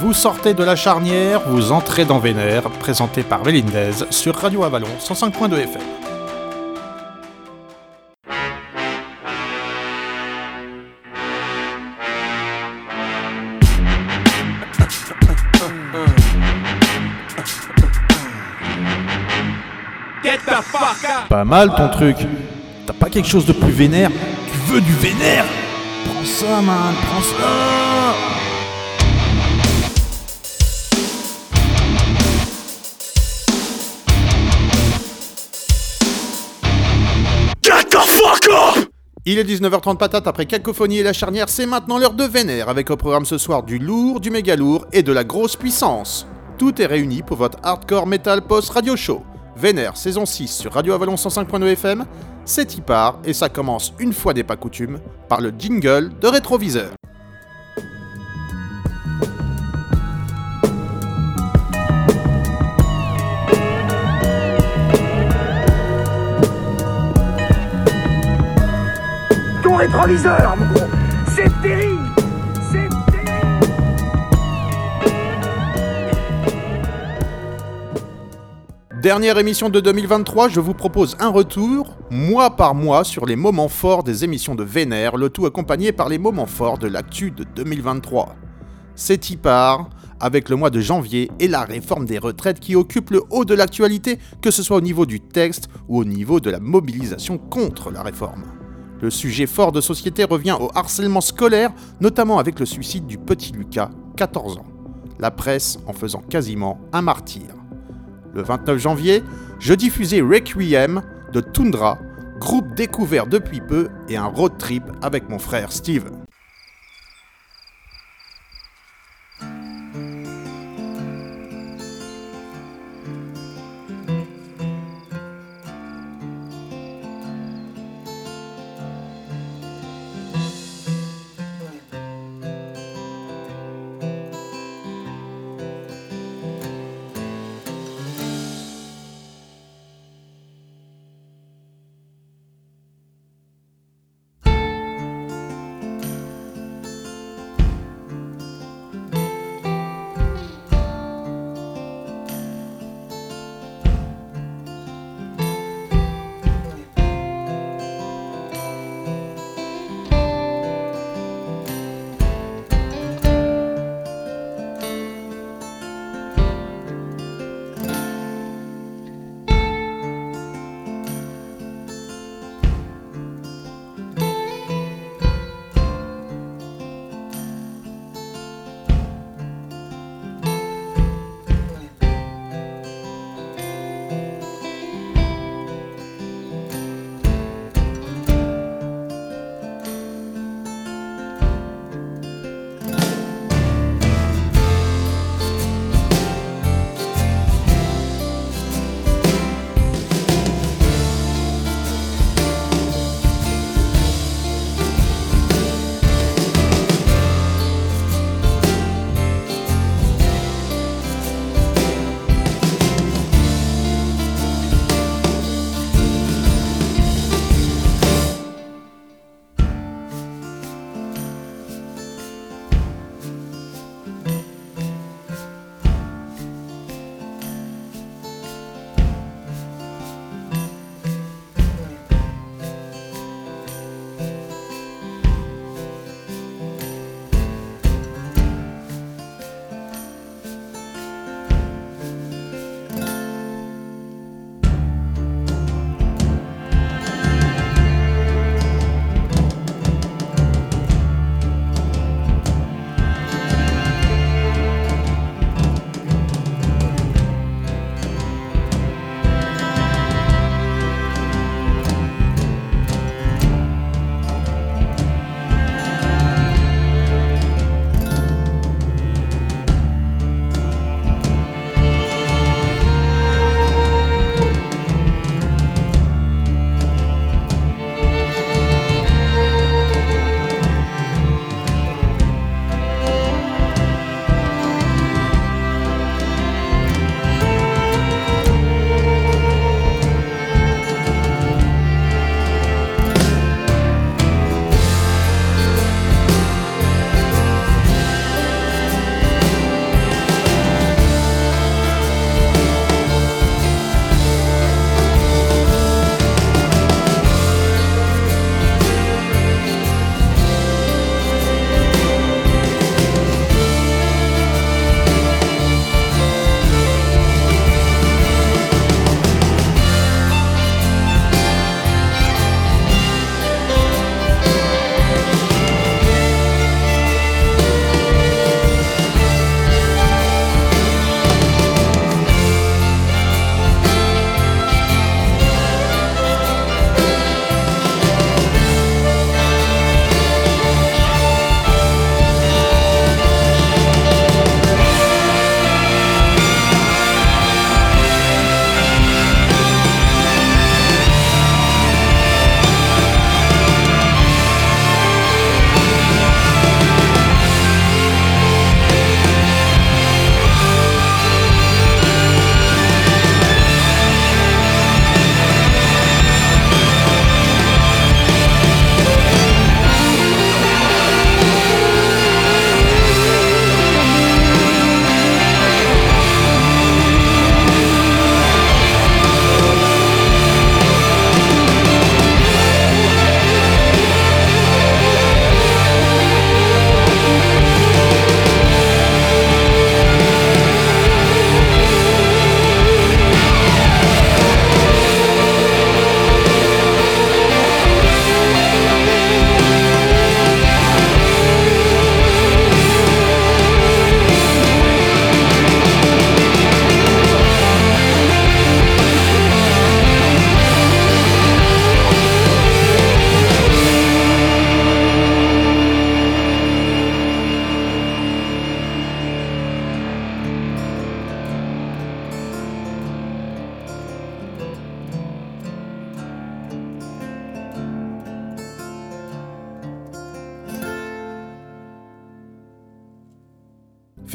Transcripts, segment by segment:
Vous sortez de la charnière, vous entrez dans Vénère, présenté par Vélindez sur Radio Avalon 105.2 FM. Pas mal ton truc. T'as pas quelque chose de plus vénère? Tu veux du vénère? Prends ça, man, prends ça Il est 19h30 patate après Cacophonie et la charnière, c'est maintenant l'heure de Vénère avec au programme ce soir du lourd, du méga lourd et de la grosse puissance. Tout est réuni pour votre hardcore metal post radio show. Vénère saison 6 sur Radio Avalon 105.9 FM, c'est y part et ça commence une fois n'est pas coutume par le jingle de rétroviseur. Rétroviseur, mon gros, c'est terrible C'est terrible Dernière émission de 2023, je vous propose un retour, mois par mois, sur les moments forts des émissions de Vénère, le tout accompagné par les moments forts de l'actu de 2023. C'est y part, avec le mois de janvier et la réforme des retraites qui occupe le haut de l'actualité, que ce soit au niveau du texte ou au niveau de la mobilisation contre la réforme. Le sujet fort de société revient au harcèlement scolaire, notamment avec le suicide du petit Lucas, 14 ans. La presse en faisant quasiment un martyr. Le 29 janvier, je diffusais Requiem de Tundra, groupe découvert depuis peu et un road trip avec mon frère Steve.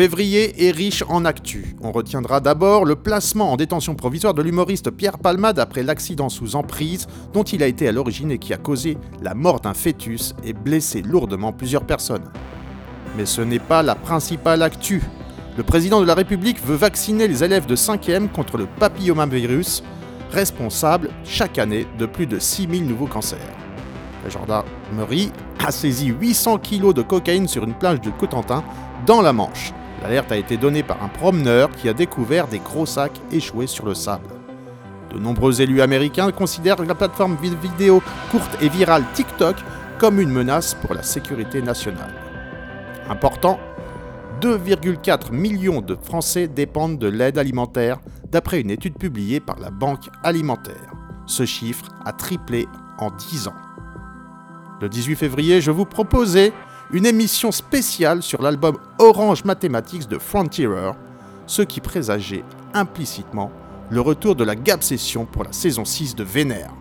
Février est riche en actu. On retiendra d'abord le placement en détention provisoire de l'humoriste Pierre Palmade après l'accident sous emprise dont il a été à l'origine et qui a causé la mort d'un fœtus et blessé lourdement plusieurs personnes. Mais ce n'est pas la principale actu. Le président de la République veut vacciner les élèves de 5e contre le papillomavirus, responsable chaque année de plus de 6000 nouveaux cancers. La gendarmerie a saisi 800 kg de cocaïne sur une plage de Cotentin dans la Manche. L'alerte a été donnée par un promeneur qui a découvert des gros sacs échoués sur le sable. De nombreux élus américains considèrent la plateforme vidéo courte et virale TikTok comme une menace pour la sécurité nationale. Important, 2,4 millions de Français dépendent de l'aide alimentaire d'après une étude publiée par la Banque alimentaire. Ce chiffre a triplé en 10 ans. Le 18 février, je vous proposais une émission spéciale sur l'album Orange Mathematics de Frontierer, ce qui présageait implicitement le retour de la Gap Session pour la saison 6 de Vénère.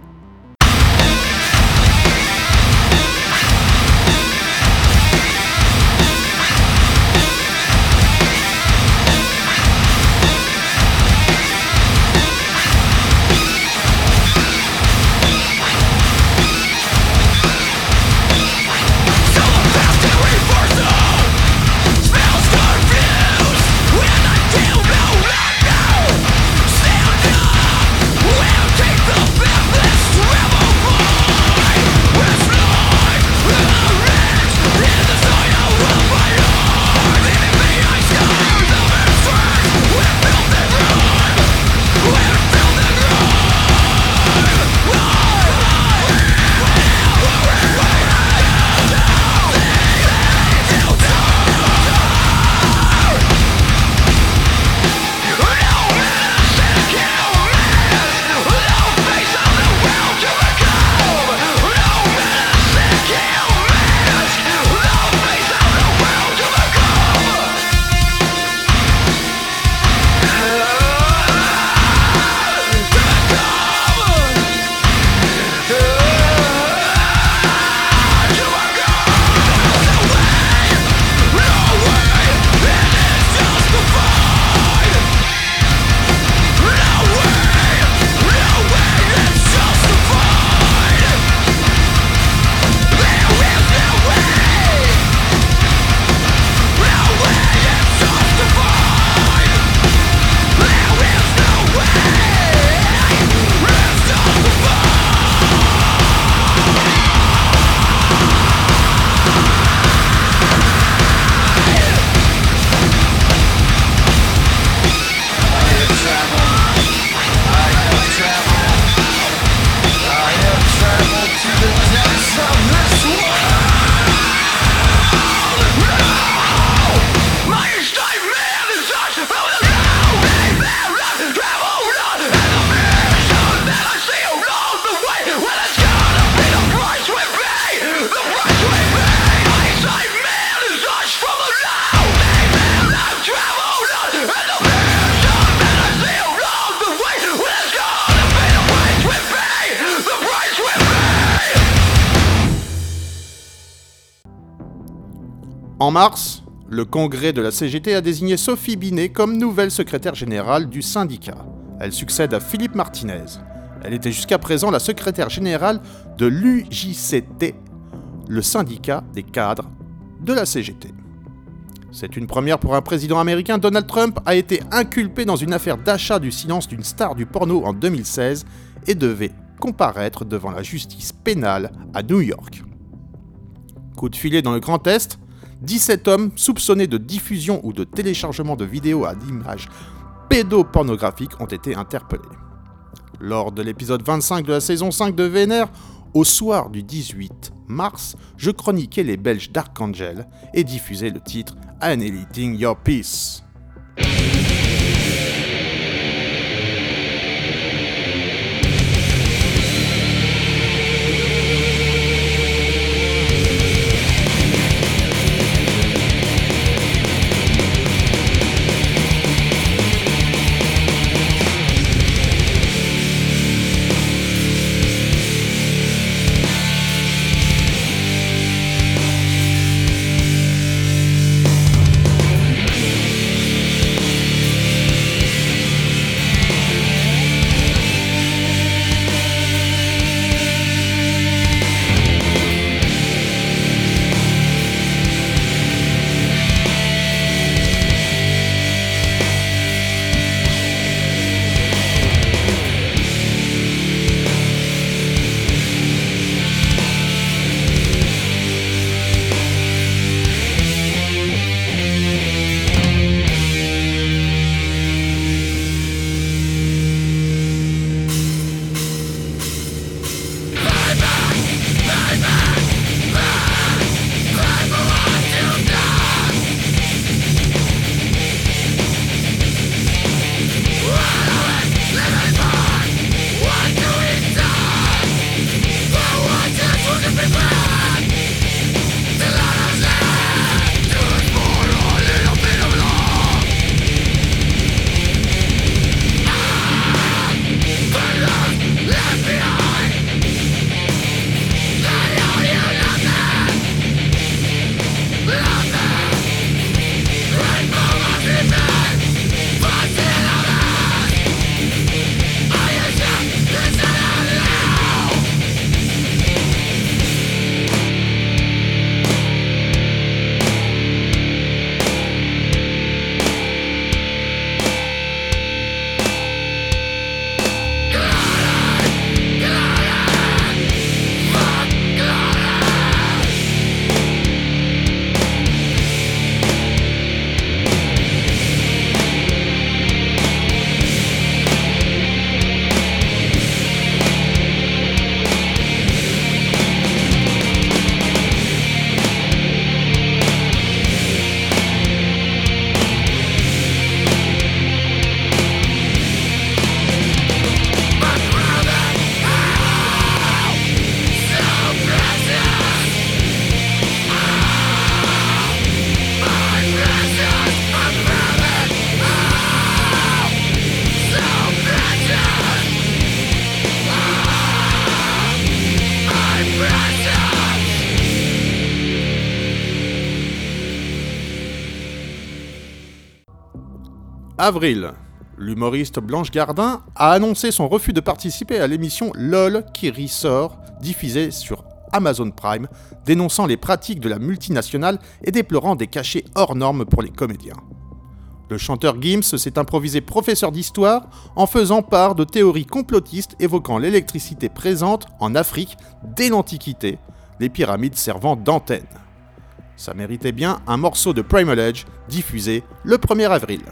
Mars, le congrès de la CGT a désigné Sophie Binet comme nouvelle secrétaire générale du syndicat. Elle succède à Philippe Martinez. Elle était jusqu'à présent la secrétaire générale de l'UJCT, le syndicat des cadres de la CGT. C'est une première pour un président américain. Donald Trump a été inculpé dans une affaire d'achat du silence d'une star du porno en 2016 et devait comparaître devant la justice pénale à New York. Coup de filet dans le Grand Est, 17 hommes soupçonnés de diffusion ou de téléchargement de vidéos à d'images pédopornographiques ont été interpellés. Lors de l'épisode 25 de la saison 5 de Vénère, au soir du 18 mars, je chroniquais les Belges d'Archangel et diffusais le titre Annihilating Your Peace. Avril. L'humoriste Blanche Gardin a annoncé son refus de participer à l'émission LOL qui ressort, diffusée sur Amazon Prime, dénonçant les pratiques de la multinationale et déplorant des cachets hors normes pour les comédiens. Le chanteur Gims s'est improvisé professeur d'histoire en faisant part de théories complotistes évoquant l'électricité présente en Afrique dès l'Antiquité, les pyramides servant d'antenne. Ça méritait bien un morceau de Primal Edge diffusé le 1er avril.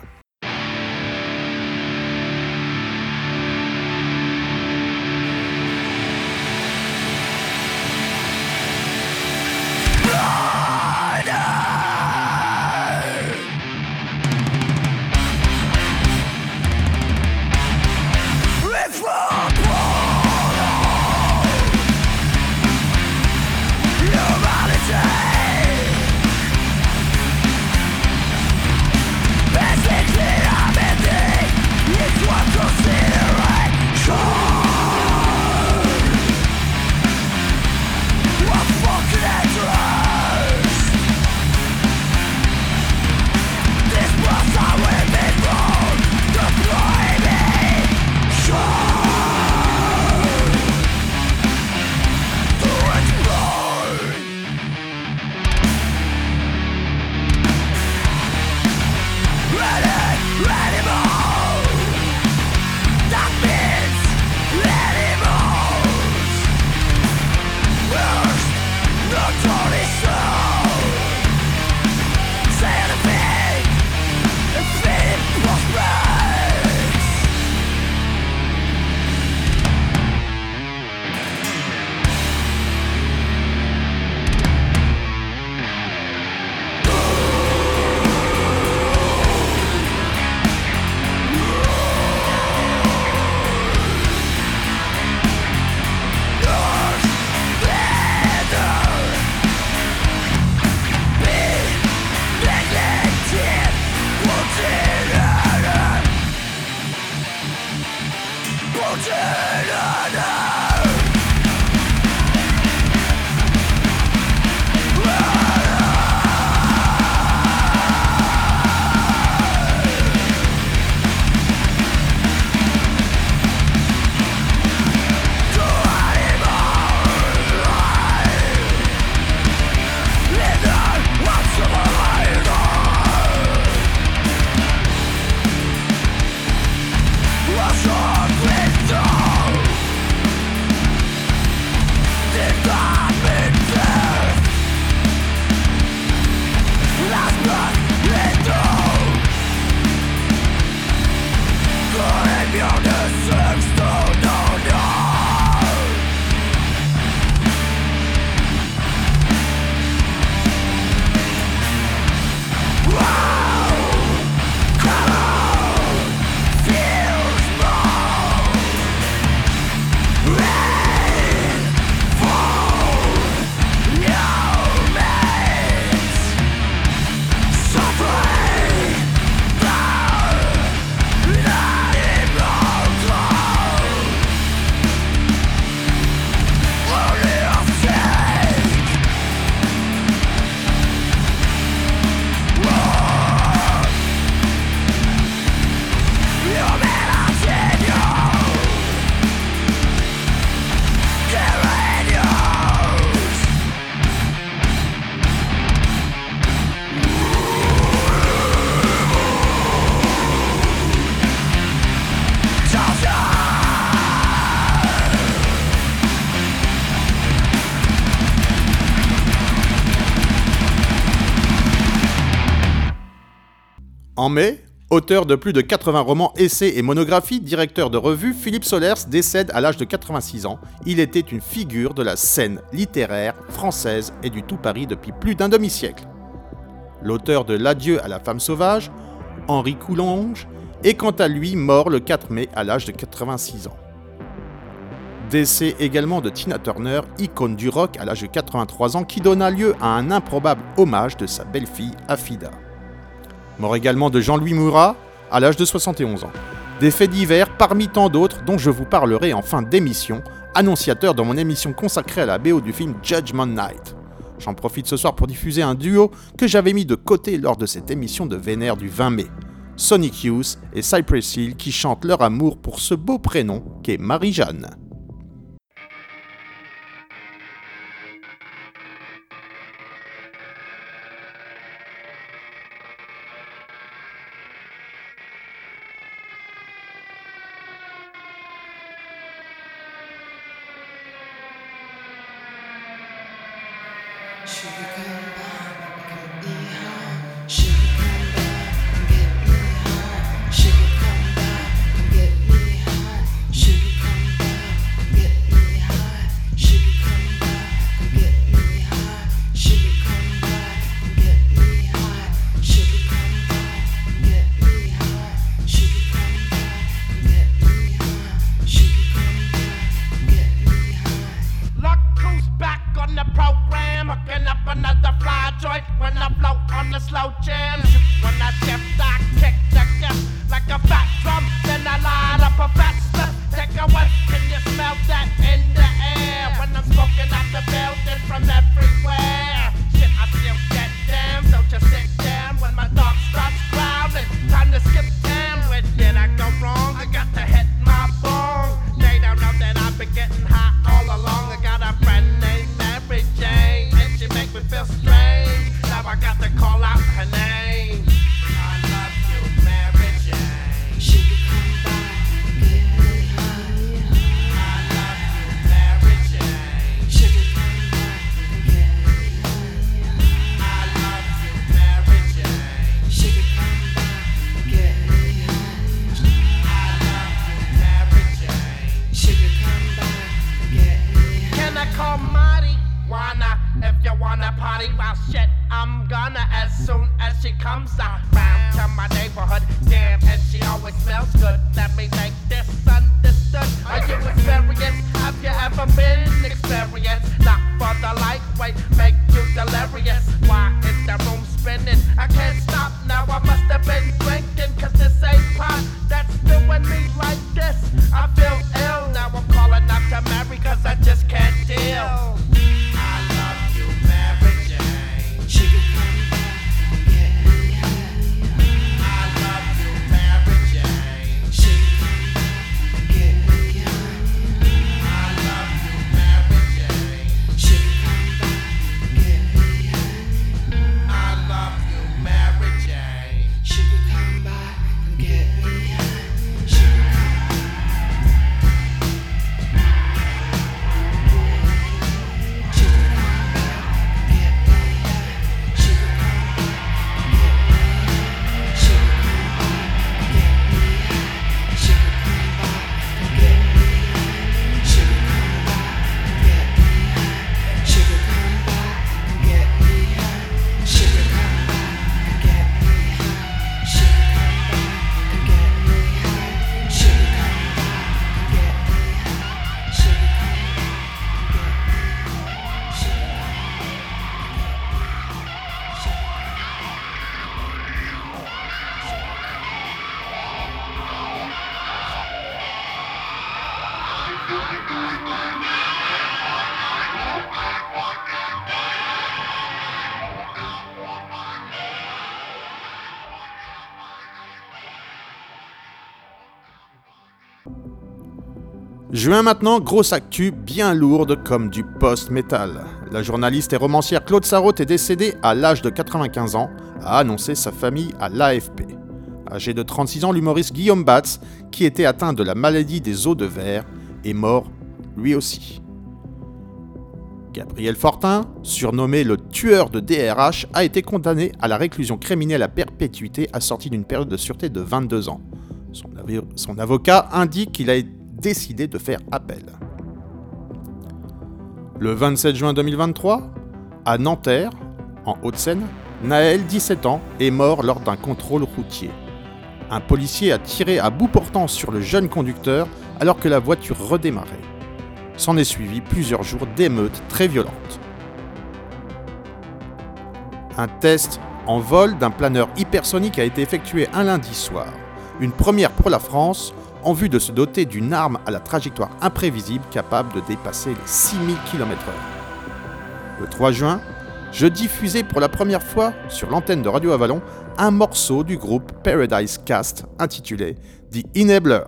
En mai, auteur de plus de 80 romans, essais et monographies, directeur de revue, Philippe Solers décède à l'âge de 86 ans. Il était une figure de la scène littéraire française et du tout Paris depuis plus d'un demi-siècle. L'auteur de L'adieu à la femme sauvage, Henri Coulonge, est quant à lui mort le 4 mai à l'âge de 86 ans. Décès également de Tina Turner, icône du rock à l'âge de 83 ans, qui donna lieu à un improbable hommage de sa belle-fille Afida. Mort également de Jean-Louis Murat à l'âge de 71 ans. Des faits divers parmi tant d'autres dont je vous parlerai en fin d'émission, annonciateur dans mon émission consacrée à la BO du film Judgment Night. J'en profite ce soir pour diffuser un duo que j'avais mis de côté lors de cette émission de Vénère du 20 mai. Sonic Youth et Cypress Hill qui chantent leur amour pour ce beau prénom qu'est Marie-Jeanne. joint when I blow on the slow jam. When I shift, I kick the gun like a fat drum. Then I light up a fat step. Take a one. Juin maintenant, grosse actu bien lourde comme du post-metal. La journaliste et romancière Claude Sarraute est décédée à l'âge de 95 ans, a annoncé sa famille à l'AFP. Âgé de 36 ans, l'humoriste Guillaume Batz, qui était atteint de la maladie des os de verre, est mort lui aussi. Gabriel Fortin, surnommé le tueur de DRH, a été condamné à la réclusion criminelle à perpétuité assortie d'une période de sûreté de 22 ans. Son, son avocat indique qu'il a été décidé de faire appel. Le 27 juin 2023, à Nanterre, en Haute-Seine, Naël, 17 ans, est mort lors d'un contrôle routier. Un policier a tiré à bout portant sur le jeune conducteur alors que la voiture redémarrait. S'en est suivi plusieurs jours d'émeutes très violentes. Un test en vol d'un planeur hypersonique a été effectué un lundi soir, une première pour la France en vue de se doter d'une arme à la trajectoire imprévisible capable de dépasser les 6000 km/h. Le 3 juin, je diffusais pour la première fois sur l'antenne de Radio Avalon un morceau du groupe Paradise Cast intitulé The Enabler.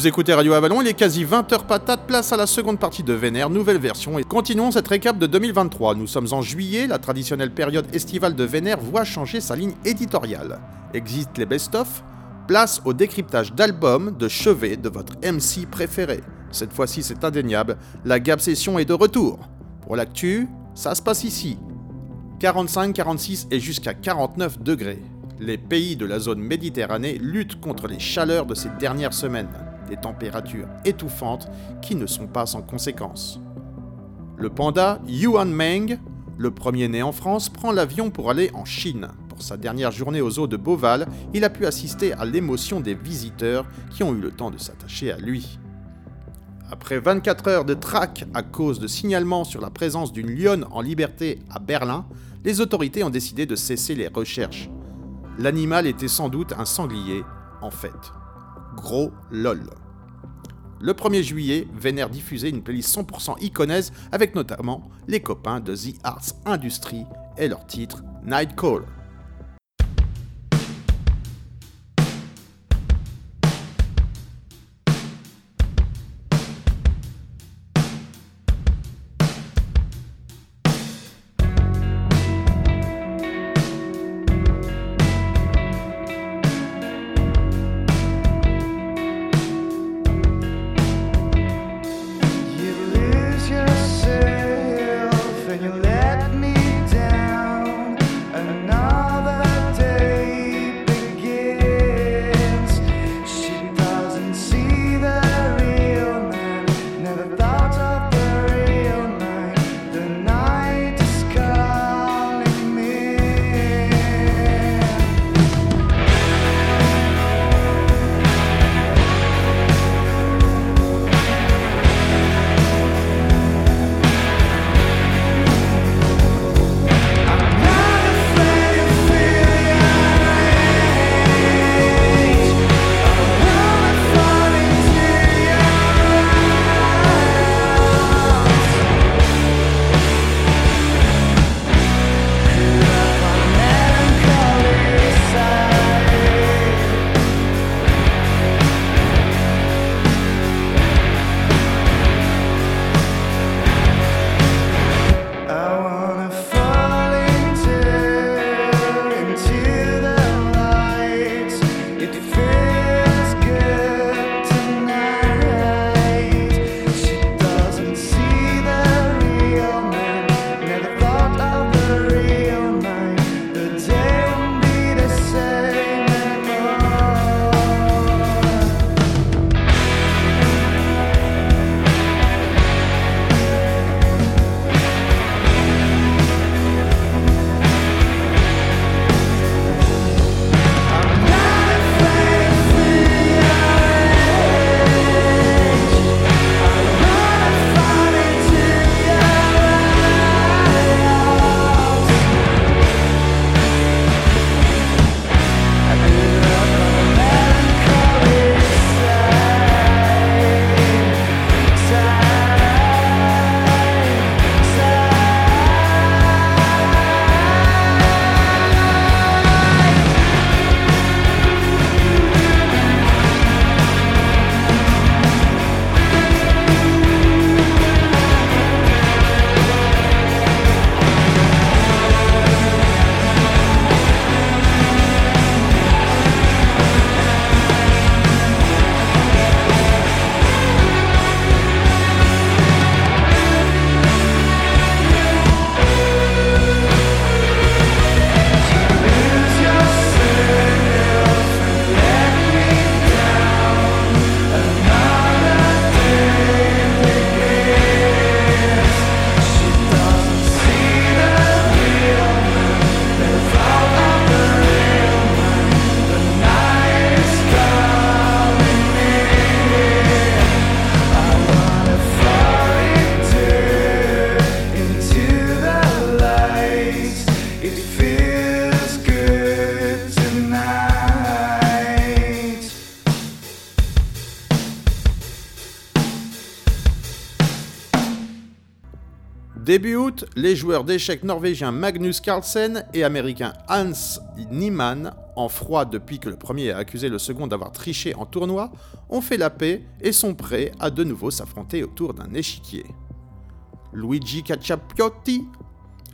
Vous écoutez Radio Avalon, il est quasi 20h patate, place à la seconde partie de Vénère, nouvelle version, et continuons cette récap de 2023. Nous sommes en juillet, la traditionnelle période estivale de Vénère voit changer sa ligne éditoriale. Existe les best-of, place au décryptage d'albums de chevet de votre MC préféré. Cette fois-ci c'est indéniable, la Gab Session est de retour. Pour l'actu, ça se passe ici. 45, 46 et jusqu'à 49 degrés. Les pays de la zone Méditerranée luttent contre les chaleurs de ces dernières semaines températures étouffantes qui ne sont pas sans conséquences. Le panda Yuan Meng, le premier né en France, prend l'avion pour aller en Chine. Pour sa dernière journée aux eaux de Beauval, il a pu assister à l'émotion des visiteurs qui ont eu le temps de s'attacher à lui. Après 24 heures de traque à cause de signalements sur la présence d'une lionne en liberté à Berlin, les autorités ont décidé de cesser les recherches. L'animal était sans doute un sanglier, en fait. Gros lol. Le 1er juillet, Vénère diffusait une playlist 100% iconaise avec notamment les copains de The Arts Industry et leur titre Night Call. Les joueurs d'échecs norvégiens Magnus Carlsen et américain Hans Niemann, en froid depuis que le premier a accusé le second d'avoir triché en tournoi, ont fait la paix et sont prêts à de nouveau s'affronter autour d'un échiquier. Luigi Cacciapiotti,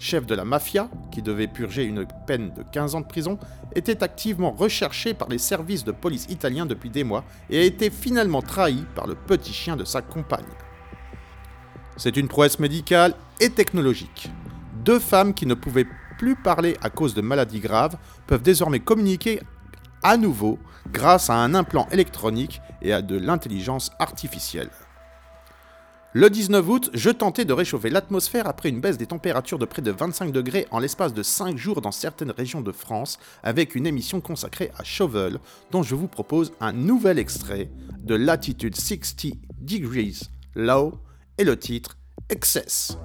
chef de la mafia, qui devait purger une peine de 15 ans de prison, était activement recherché par les services de police italiens depuis des mois et a été finalement trahi par le petit chien de sa compagne. C'est une prouesse médicale et technologique. Deux femmes qui ne pouvaient plus parler à cause de maladies graves peuvent désormais communiquer à nouveau grâce à un implant électronique et à de l'intelligence artificielle. Le 19 août, je tentais de réchauffer l'atmosphère après une baisse des températures de près de 25 degrés en l'espace de 5 jours dans certaines régions de France avec une émission consacrée à Chauvel dont je vous propose un nouvel extrait de Latitude 60 Degrees Low et le titre Excess.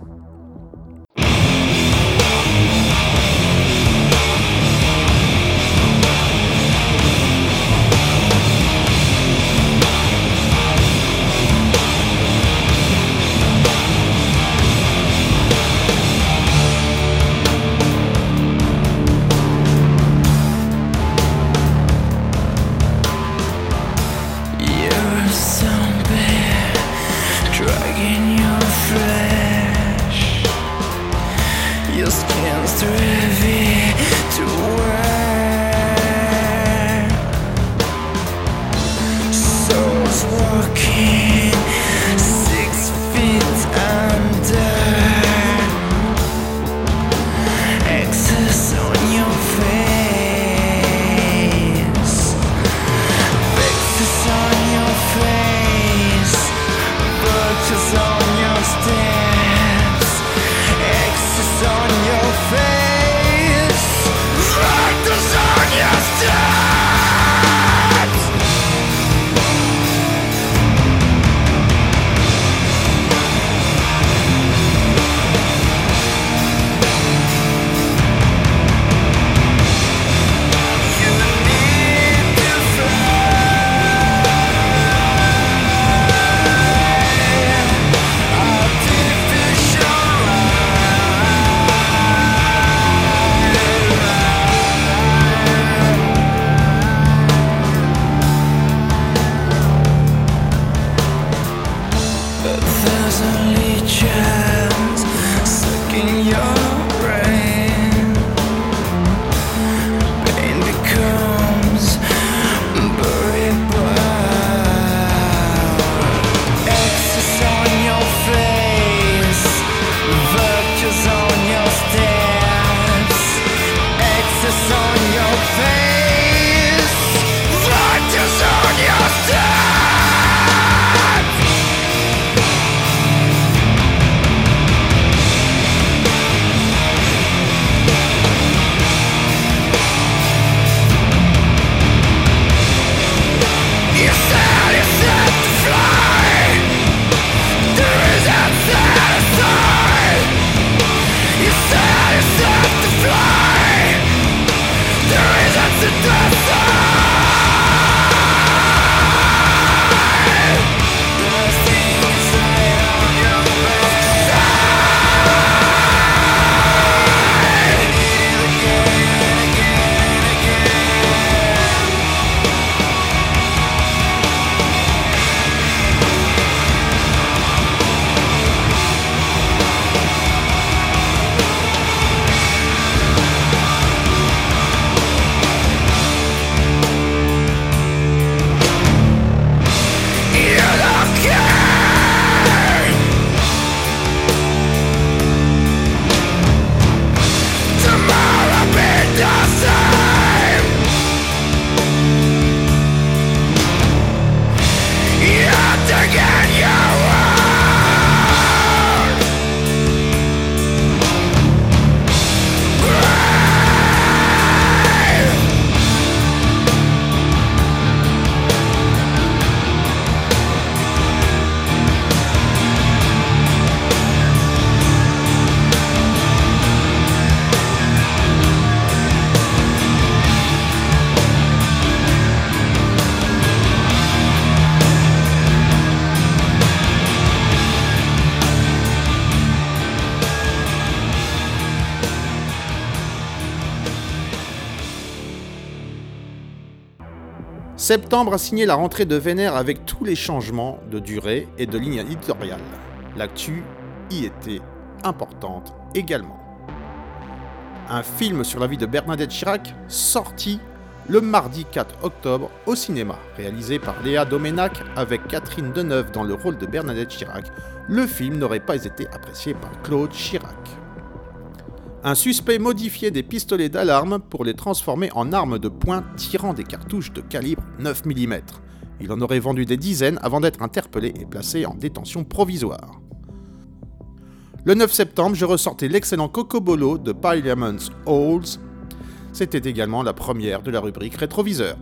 Septembre a signé la rentrée de Vénère avec tous les changements de durée et de ligne éditoriale. L'actu y était importante également. Un film sur la vie de Bernadette Chirac sorti le mardi 4 octobre au cinéma. Réalisé par Léa Domenac avec Catherine Deneuve dans le rôle de Bernadette Chirac, le film n'aurait pas été apprécié par Claude Chirac. Un suspect modifiait des pistolets d'alarme pour les transformer en armes de poing tirant des cartouches de calibre 9 mm. Il en aurait vendu des dizaines avant d'être interpellé et placé en détention provisoire. Le 9 septembre, je ressortais l'excellent Cocobolo de Parliament's Halls c'était également la première de la rubrique rétroviseur.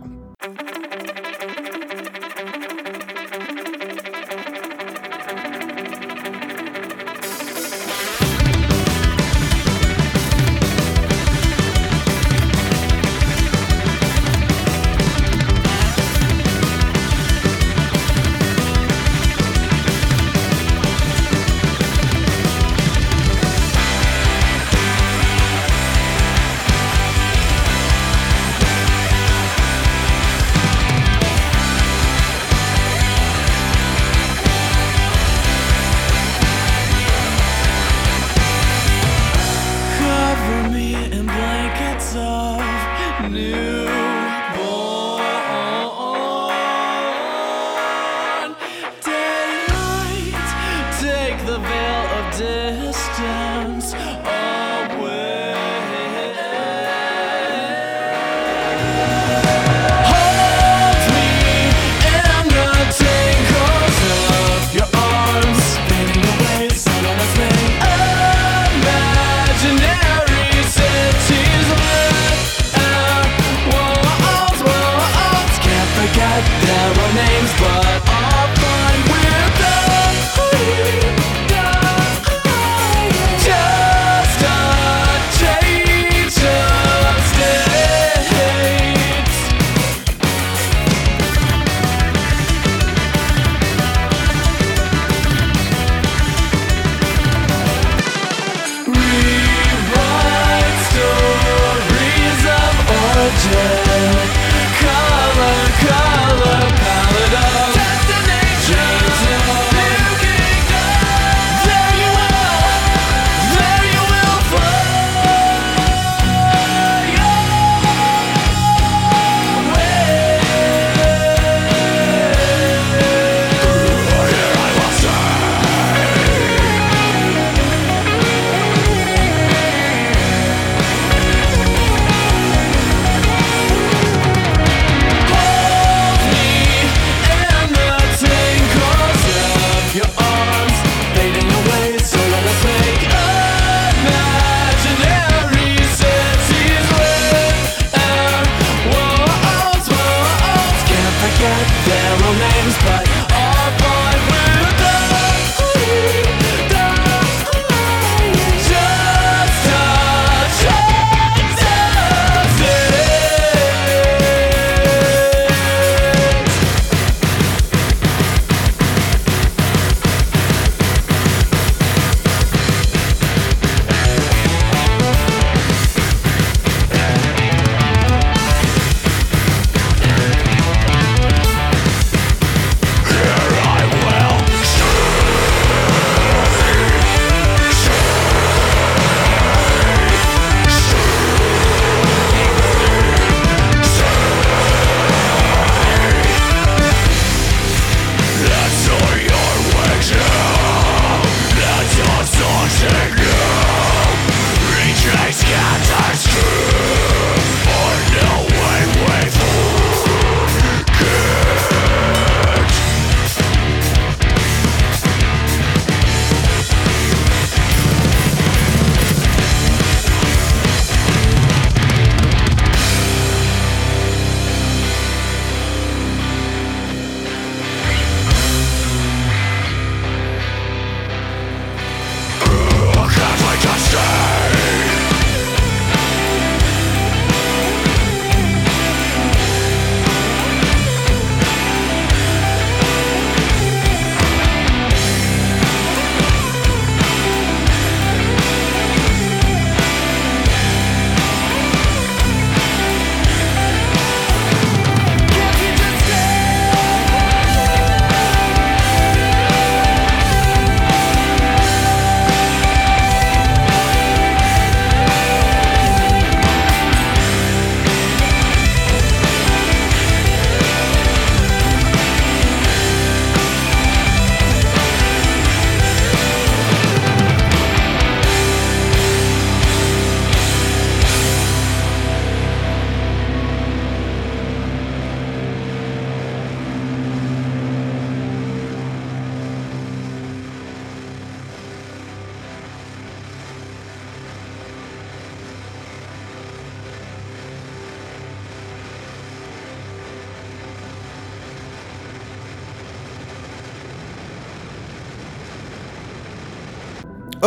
Yeah.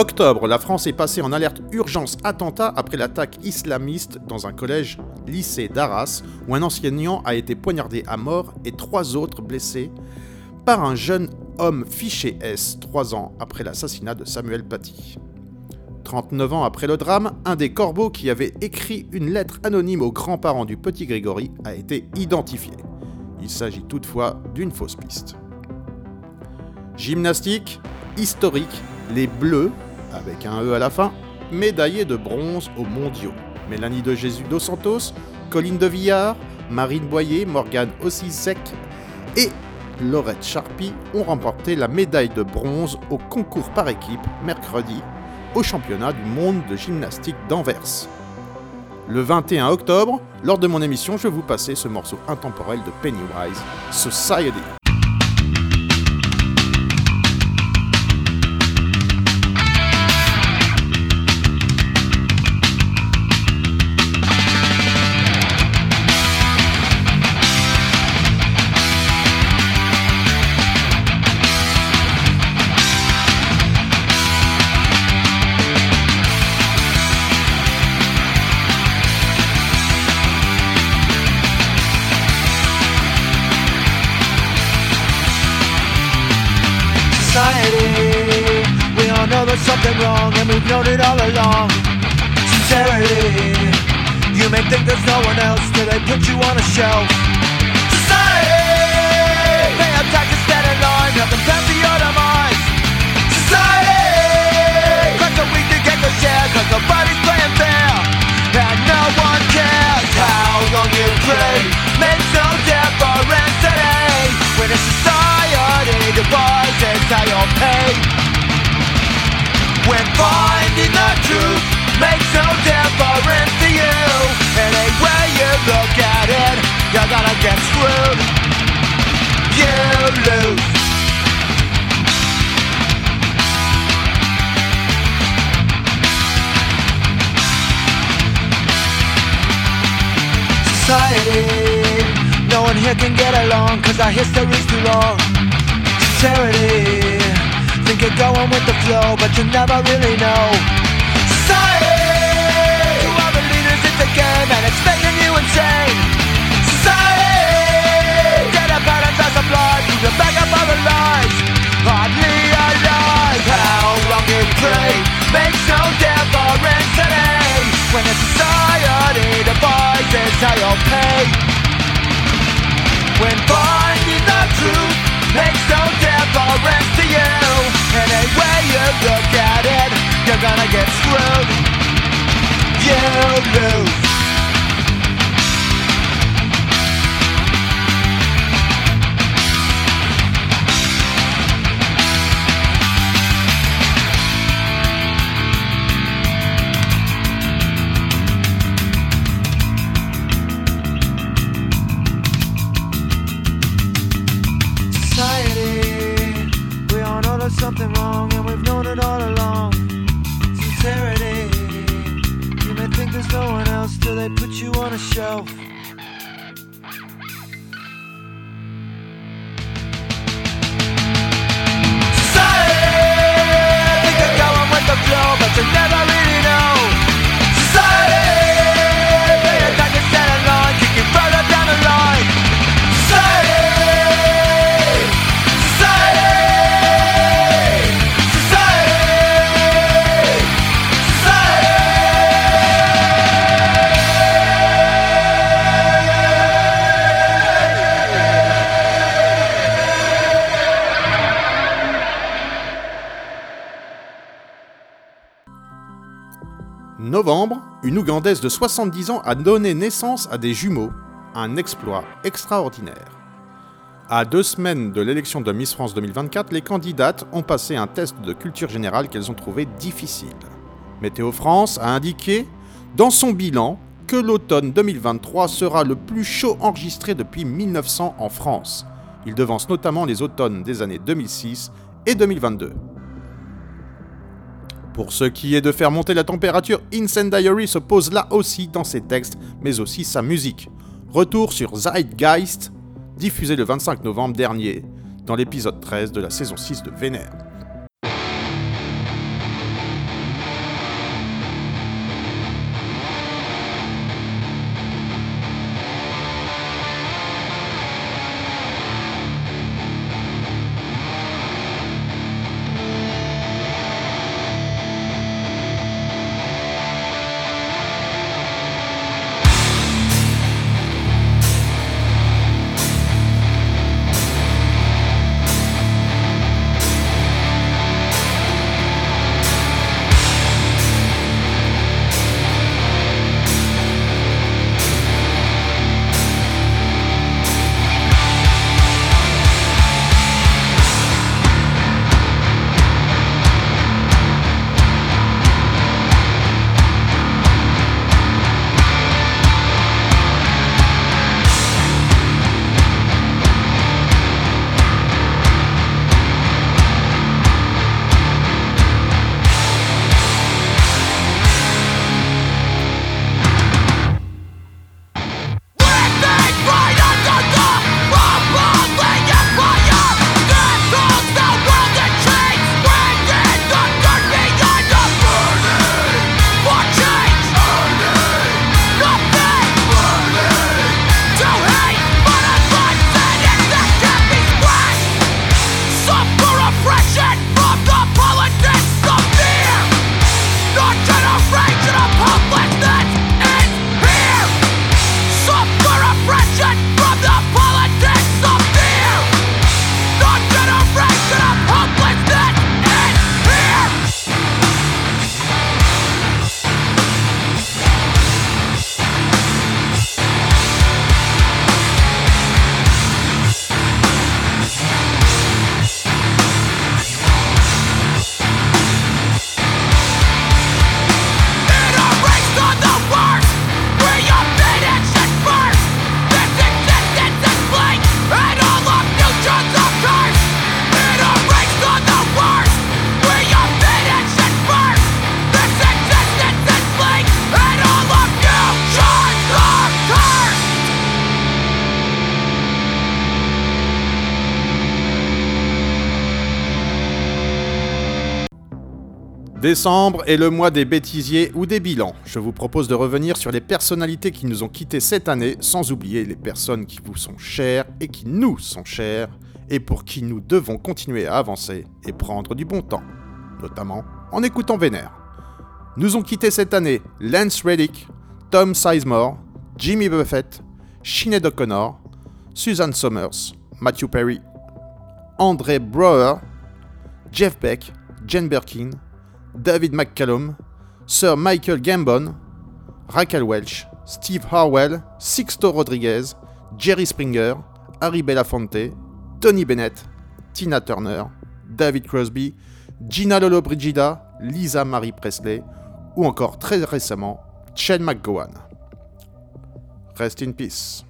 Octobre, la France est passée en alerte urgence attentat après l'attaque islamiste dans un collège lycée d'Arras où un enseignant a été poignardé à mort et trois autres blessés par un jeune homme fiché S trois ans après l'assassinat de Samuel Paty. 39 ans après le drame, un des corbeaux qui avait écrit une lettre anonyme aux grands-parents du petit Grégory a été identifié. Il s'agit toutefois d'une fausse piste. Gymnastique, historique, les Bleus, avec un E à la fin, médaillés de bronze aux mondiaux. Mélanie de Jésus dos Santos, Colline de Villard, Marine Boyer, Morgane Ossisek et Laurette Charpie ont remporté la médaille de bronze au concours par équipe mercredi au championnat du monde de gymnastique d'Anvers. Le 21 octobre, lors de mon émission, je vais vous passer ce morceau intemporel de Pennywise, Society. Known it. Sincerity, you may think there's no one else till they put you on a shelf. Society, pay up taxes, stand in line, help them pass to your demise. Society, crush the weak to get the share, cause nobody's playing fair. And no one cares how long you pray, makes no difference today. When a society devises how you'll pay. When the truth makes no difference to you. Any way you look at it, you're gonna get screwed. You lose. Society No one here can get along Cause our history's too long. Sincerity Think you're going with the flow, but you never really know. Society! To all the leaders, it's a game, and it's making you insane. Society! Get up out of dust of blood, keep your back up on the lies. Hardly alive, how long you pray makes no difference today. When a society devises how you'll pay. When finding the truth to you. Any way you look at it, you're gonna get screwed. You lose Novembre, une Ougandaise de 70 ans a donné naissance à des jumeaux, un exploit extraordinaire. À deux semaines de l'élection de Miss France 2024, les candidates ont passé un test de culture générale qu'elles ont trouvé difficile. Météo France a indiqué dans son bilan que l'automne 2023 sera le plus chaud enregistré depuis 1900 en France. Il devance notamment les automnes des années 2006 et 2022. Pour ce qui est de faire monter la température, Incendiary se pose là aussi dans ses textes, mais aussi sa musique. Retour sur Zeitgeist, diffusé le 25 novembre dernier, dans l'épisode 13 de la saison 6 de Vénère. Décembre est le mois des bêtisiers ou des bilans. Je vous propose de revenir sur les personnalités qui nous ont quittés cette année, sans oublier les personnes qui vous sont chères et qui nous sont chères, et pour qui nous devons continuer à avancer et prendre du bon temps, notamment en écoutant Vénère. Nous ont quitté cette année Lance Reddick, Tom Sizemore, Jimmy Buffett, Sinead O'Connor, Susan Somers, Matthew Perry, André Brower, Jeff Beck, Jen Birkin, David McCallum, Sir Michael Gambon, Raquel Welch, Steve Harwell, Sixto Rodriguez, Jerry Springer, Harry Belafonte, Tony Bennett, Tina Turner, David Crosby, Gina Lolo Brigida, Lisa Marie Presley ou encore très récemment Chen McGowan. Rest in peace.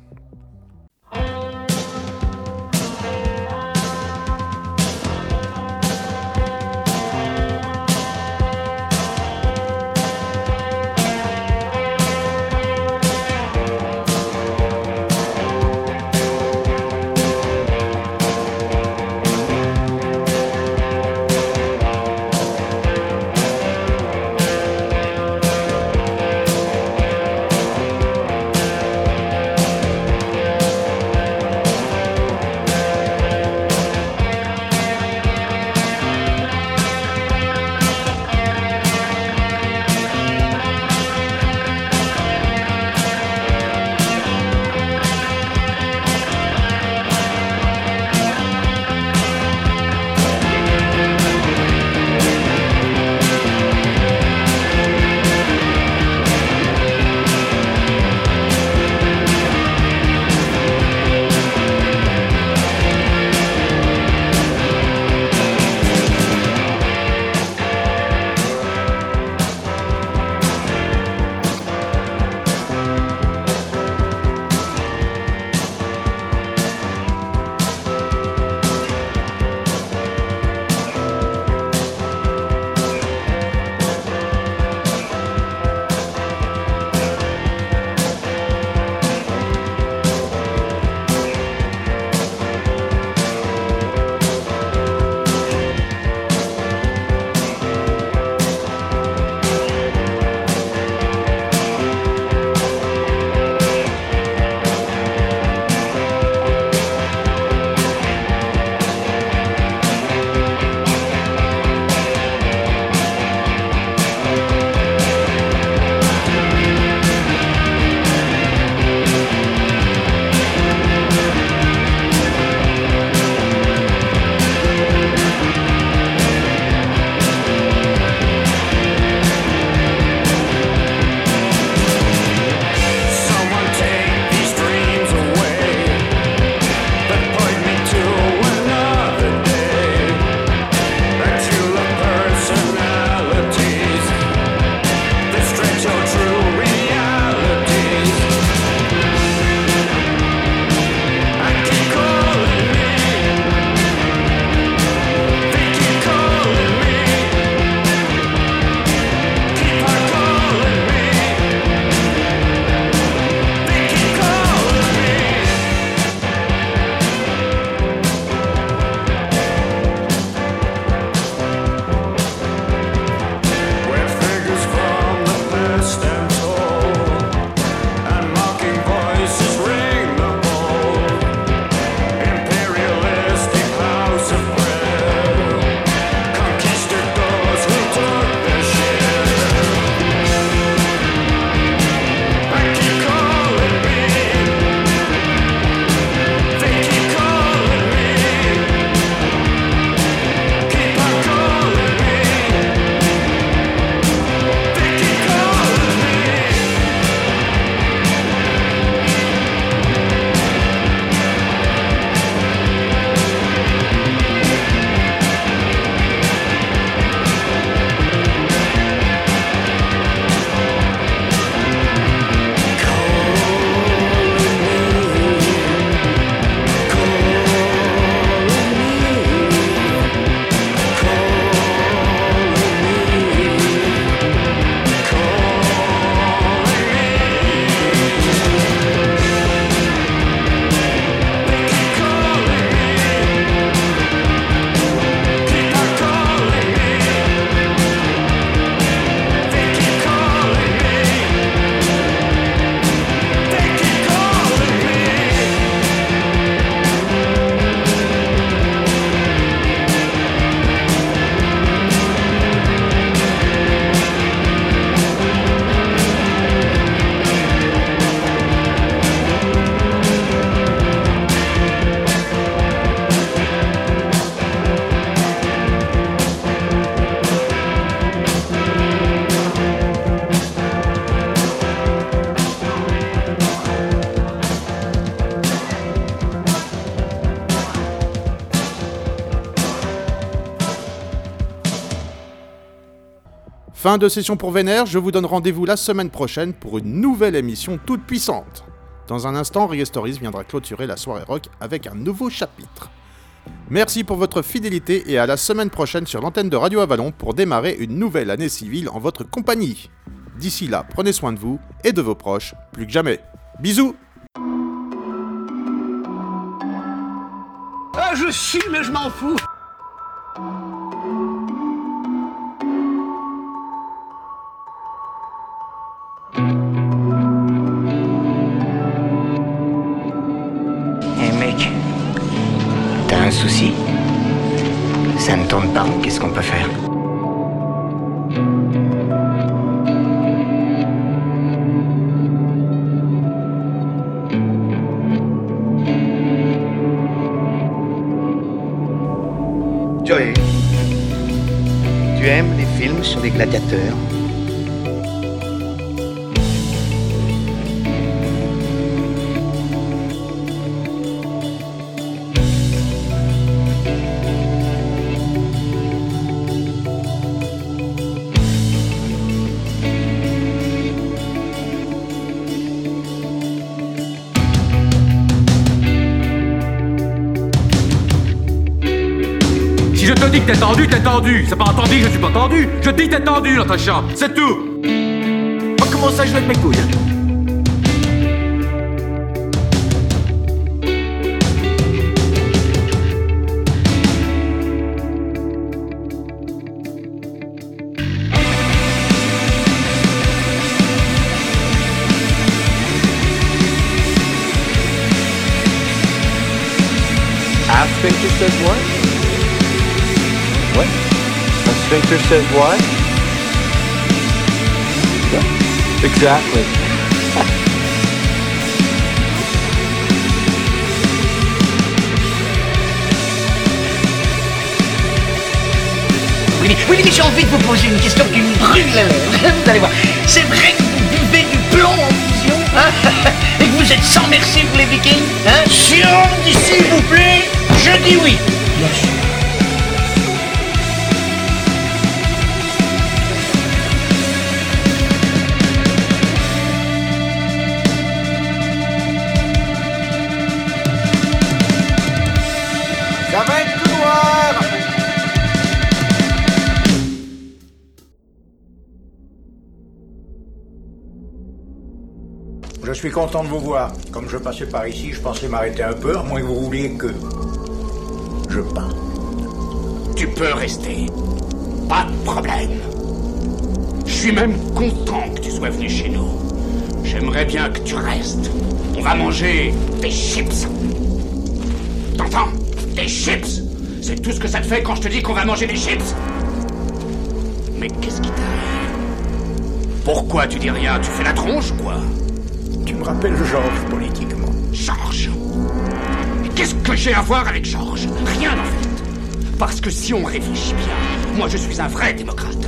Fin de session pour Vénère, je vous donne rendez-vous la semaine prochaine pour une nouvelle émission toute puissante. Dans un instant, Stories viendra clôturer la soirée rock avec un nouveau chapitre. Merci pour votre fidélité et à la semaine prochaine sur l'antenne de Radio Avalon pour démarrer une nouvelle année civile en votre compagnie. D'ici là, prenez soin de vous et de vos proches, plus que jamais. Bisous Ah, je suis, mais je m'en fous tendu. C'est pas entendu, je suis pas tendu. Je dis t'es tendu, Natacha. C'est tout. Oh, comment ça, je vais mes couilles A sphincter says what? What? Says what? Exactly. Oui, oui, mais j'ai envie de vous poser une question qui me brûle la lèvre. Vous allez voir. C'est vrai que vous buvez du plomb en fusion hein Et que vous êtes sans merci pour les vikings hein? Si on dit s'il vous plaît, je dis oui. Bien sûr. Suis content de vous voir. Comme je passais par ici, je pensais m'arrêter un peu, à moins que vous vouliez que. Je pars. Tu peux rester. Pas de problème. Je suis même content que tu sois venu chez nous. J'aimerais bien que tu restes. On va manger des chips. T'entends? Des chips C'est tout ce que ça te fait quand je te dis qu'on va manger des chips Mais qu'est-ce qui t'arrive? Pourquoi tu dis rien? Tu fais la tronche, quoi? Tu me rappelles Georges politiquement. Georges Qu'est-ce que j'ai à voir avec Georges? Rien en fait. Parce que si on réfléchit bien, moi je suis un vrai démocrate.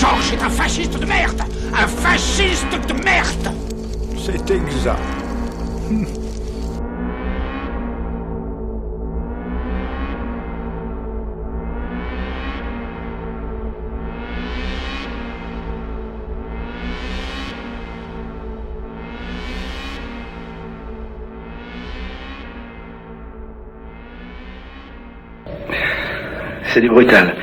Georges est un fasciste de merde Un fasciste de merde C'est exact. C'est du brutal.